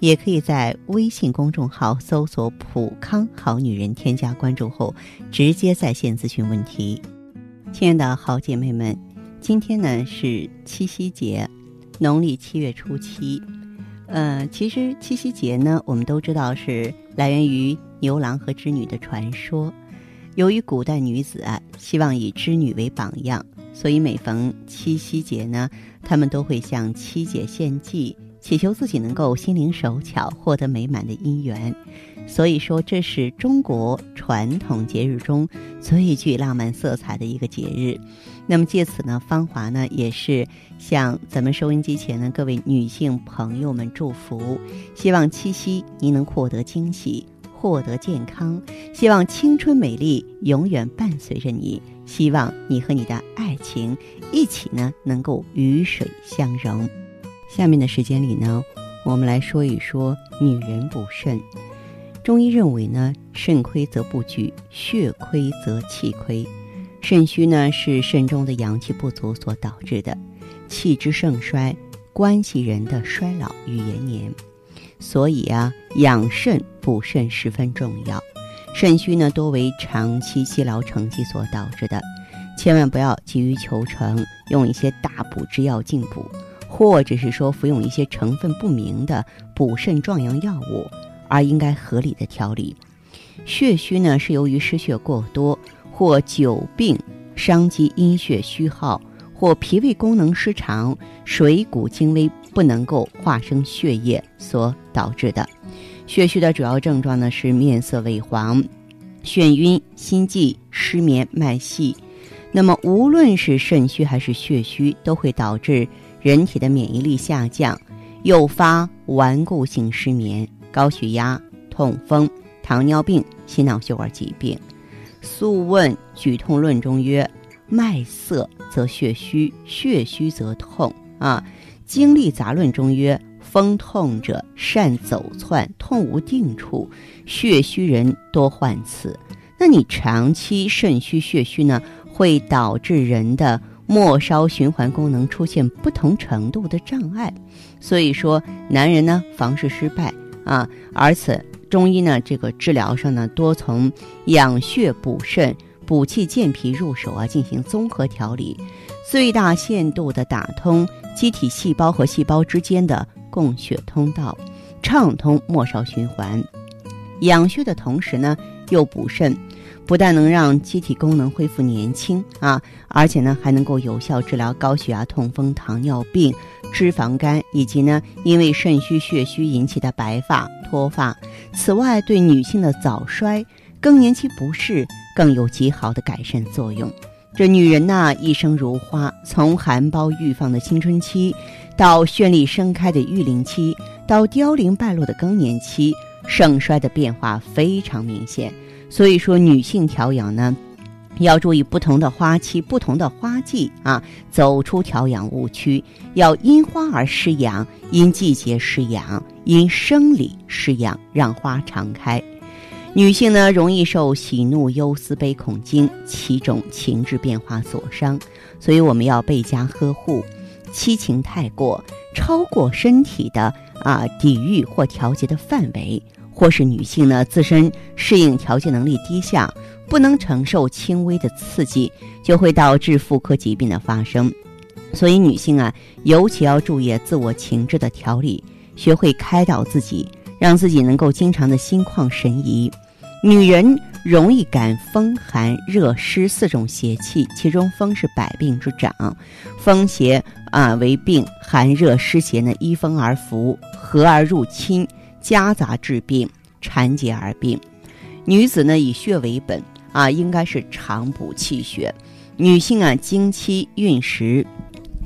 也可以在微信公众号搜索“普康好女人”，添加关注后直接在线咨询问题。亲爱的好姐妹们，今天呢是七夕节，农历七月初七。呃，其实七夕节呢，我们都知道是来源于牛郎和织女的传说。由于古代女子啊，希望以织女为榜样，所以每逢七夕节呢，她们都会向七姐献祭。祈求自己能够心灵手巧，获得美满的姻缘，所以说这是中国传统节日中最具浪漫色彩的一个节日。那么借此呢，芳华呢也是向咱们收音机前的各位女性朋友们祝福，希望七夕您能获得惊喜，获得健康，希望青春美丽永远伴随着你，希望你和你的爱情一起呢能够鱼水相融。下面的时间里呢，我们来说一说女人补肾。中医认为呢，肾亏则不举，血亏则气亏。肾虚呢是肾中的阳气不足所导致的，气之盛衰关系人的衰老与延年。所以啊，养肾补肾十分重要。肾虚呢多为长期积劳成疾所导致的，千万不要急于求成，用一些大补之药进补。或者是说服用一些成分不明的补肾壮阳药物，而应该合理的调理。血虚呢是由于失血过多，或久病伤及阴血虚耗，或脾胃功能失常、水谷精微不能够化生血液所导致的。血虚的主要症状呢是面色萎黄、眩晕、心悸、失眠、脉细。那么无论是肾虚还是血虚，都会导致。人体的免疫力下降，诱发顽固性失眠、高血压、痛风、糖尿病、心脑血管疾病。《素问·举痛论》中曰：“脉涩则血虚，血虚则痛。”啊，《经历杂论》中曰：“风痛者善走窜，痛无定处，血虚人多患此。”那你长期肾虚、血虚呢，会导致人的。末梢循环功能出现不同程度的障碍，所以说男人呢房事失败啊，而此中医呢这个治疗上呢多从养血补肾、补气健脾入手啊，进行综合调理，最大限度的打通机体细胞和细胞之间的供血通道，畅通末梢循环，养血的同时呢又补肾。不但能让机体功能恢复年轻啊，而且呢还能够有效治疗高血压、痛风、糖尿病、脂肪肝，以及呢因为肾虚血虚引起的白发、脱发。此外，对女性的早衰、更年期不适更有极好的改善作用。这女人呐，一生如花，从含苞欲放的青春期，到绚丽盛开的育龄期，到凋零败落的更年期，盛衰的变化非常明显。所以说，女性调养呢，要注意不同的花期、不同的花季啊，走出调养误区。要因花而施养，因季节施养，因生理施养，让花常开。女性呢，容易受喜怒忧思悲恐惊七种情志变化所伤，所以我们要倍加呵护。七情太过，超过身体的啊抵御或调节的范围。或是女性呢自身适应调节能力低下，不能承受轻微的刺激，就会导致妇科疾病的发生。所以女性啊，尤其要注意自我情志的调理，学会开导自己，让自己能够经常的心旷神怡。女人容易感风寒热湿四种邪气，其中风是百病之长，风邪啊为病，寒热湿邪呢依风而伏，合而入侵。夹杂治病，缠结而病。女子呢以血为本啊，应该是常补气血。女性啊，经期、孕时、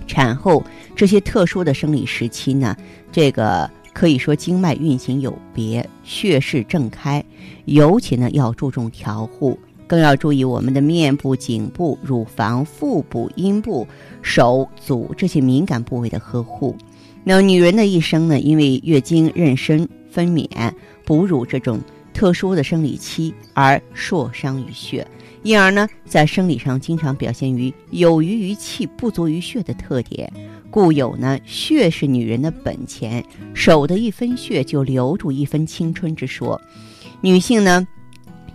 产后这些特殊的生理时期呢，这个可以说经脉运行有别，血势正开，尤其呢要注重调护，更要注意我们的面部、颈部、乳房、腹部、阴部、手足这些敏感部位的呵护。那女人的一生呢，因为月经、妊娠、分娩、哺乳这种特殊的生理期而受伤于血，因而呢，在生理上经常表现于有余于气、不足于血的特点。故有呢，血是女人的本钱，守的一分血就留住一分青春之说。女性呢，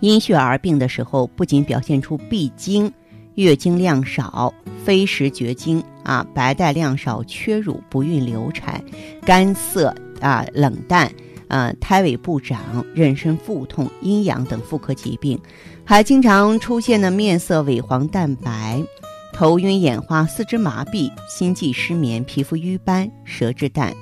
因血而病的时候，不仅表现出闭经、月经量少、非时绝经啊、白带量少、缺乳、不孕流产、干涩啊、冷淡啊、胎尾不长、妊娠腹痛、阴阳等妇科疾病，还经常出现的面色萎黄、蛋白。头晕眼花、四肢麻痹、心悸失眠、皮肤瘀斑、舌质淡，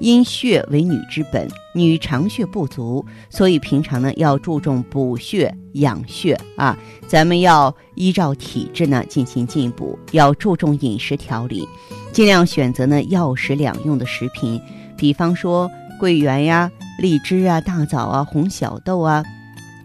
因血为女之本，女常血不足，所以平常呢要注重补血养血啊。咱们要依照体质呢进行进补，要注重饮食调理，尽量选择呢药食两用的食品，比方说桂圆呀、荔枝啊、大枣啊、红小豆啊、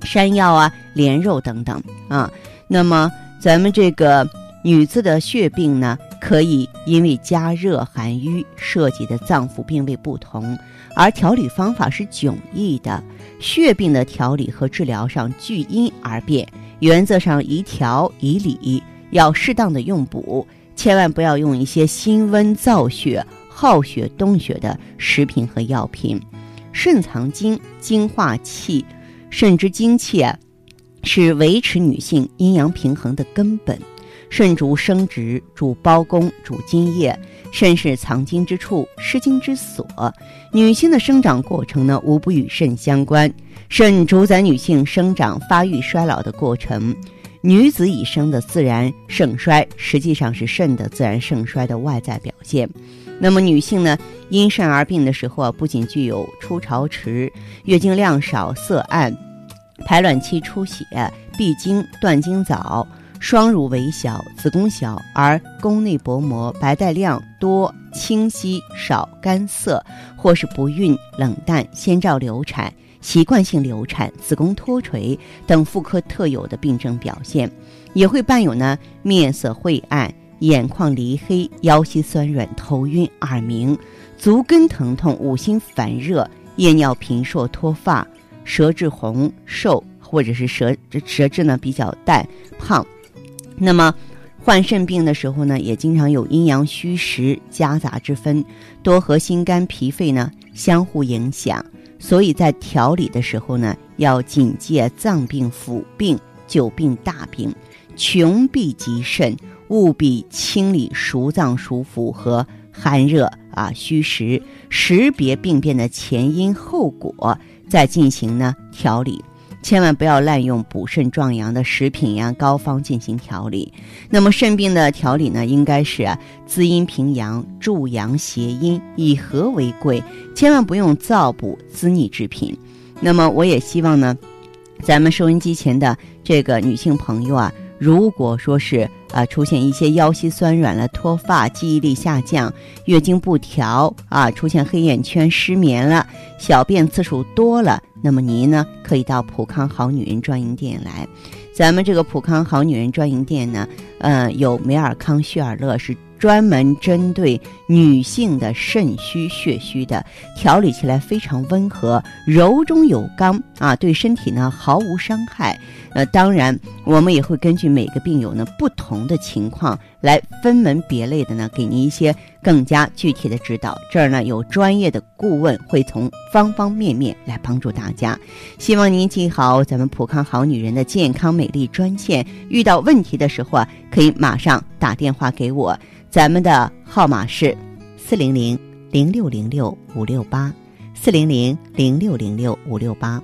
山药啊、莲肉等等啊。那么咱们这个。女子的血病呢，可以因为加热、寒瘀涉及的脏腑病位不同，而调理方法是迥异的。血病的调理和治疗上据因而变，原则上宜调宜理，要适当的用补，千万不要用一些辛温燥血、耗血动血的食品和药品。肾藏精，精化气，肾之精气啊，是维持女性阴阳平衡的根本。肾主生殖，主胞宫，主精液。肾是藏精之处，失精之所。女性的生长过程呢，无不与肾相关。肾主宰女性生长、发育、衰老的过程。女子已生的自然盛衰，实际上是肾的自然盛衰的外在表现。那么，女性呢，因肾而病的时候啊，不仅具有初潮迟、月经量少、色暗、排卵期出血、闭经、断经早。双乳微小，子宫小，而宫内薄膜，白带量多，清晰少，干涩，或是不孕、冷淡、先兆流产、习惯性流产、子宫脱垂等妇科特有的病症表现，也会伴有呢面色晦暗、眼眶离黑、腰膝酸软、头晕、耳鸣、足跟疼痛、五心烦热、夜尿频数、脱发、舌质红瘦，或者是舌舌质呢比较淡胖。那么，患肾病的时候呢，也经常有阴阳虚实夹杂之分，多和心肝脾肺呢相互影响。所以在调理的时候呢，要警戒脏病、腑病、久病、大病，穷必及肾，务必清理熟脏、熟腑和寒热啊虚实，识别病变的前因后果，再进行呢调理。千万不要滥用补肾壮阳的食品呀、膏方进行调理。那么肾病的调理呢，应该是滋阴平阳、助阳谐阴，以和为贵。千万不用燥补滋腻之品。那么我也希望呢，咱们收音机前的这个女性朋友啊。如果说是啊出现一些腰膝酸软了、脱发、记忆力下降、月经不调啊，出现黑眼圈、失眠了、小便次数多了，那么您呢可以到普康好女人专营店来。咱们这个普康好女人专营店呢，呃，有美尔康、旭尔乐是。专门针对女性的肾虚血虚的调理起来非常温和，柔中有刚啊，对身体呢毫无伤害。呃，当然我们也会根据每个病友呢不同的情况来分门别类的呢给您一些更加具体的指导。这儿呢有专业的顾问会从方方面面来帮助大家。希望您记好咱们普康好女人的健康美丽专线，遇到问题的时候啊，可以马上打电话给我。咱们的号码是四零零零六零六五六八，四零零零六零六五六八。